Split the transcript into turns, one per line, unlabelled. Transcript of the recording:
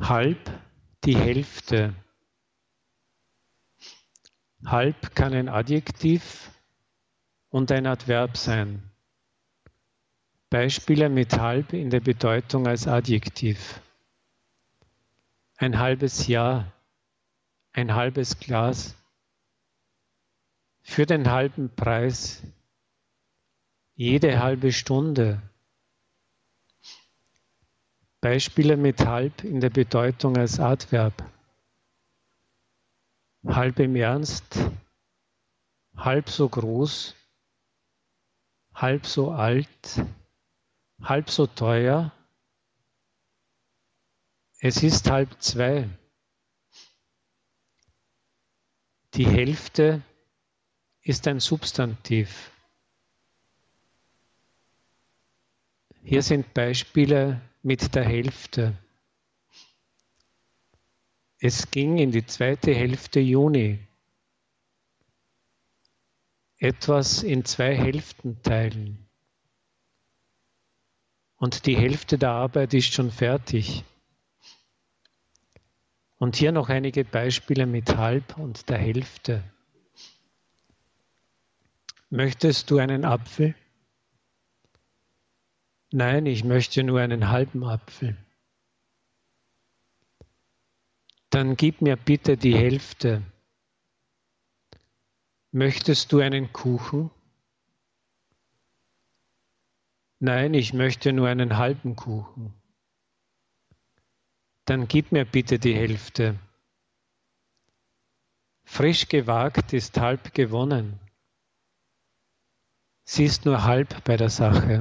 Halb die Hälfte. Halb kann ein Adjektiv und ein Adverb sein. Beispiele mit halb in der Bedeutung als Adjektiv. Ein halbes Jahr, ein halbes Glas, für den halben Preis, jede halbe Stunde. Beispiele mit halb in der Bedeutung als Adverb. Halb im Ernst, halb so groß, halb so alt, halb so teuer. Es ist halb zwei. Die Hälfte ist ein Substantiv. Hier sind Beispiele mit der Hälfte. Es ging in die zweite Hälfte Juni. Etwas in zwei Hälften teilen. Und die Hälfte der Arbeit ist schon fertig. Und hier noch einige Beispiele mit halb und der Hälfte. Möchtest du einen Apfel? Nein, ich möchte nur einen halben Apfel. Dann gib mir bitte die Hälfte. Möchtest du einen Kuchen? Nein, ich möchte nur einen halben Kuchen. Dann gib mir bitte die Hälfte. Frisch gewagt ist halb gewonnen. Sie ist nur halb bei der Sache.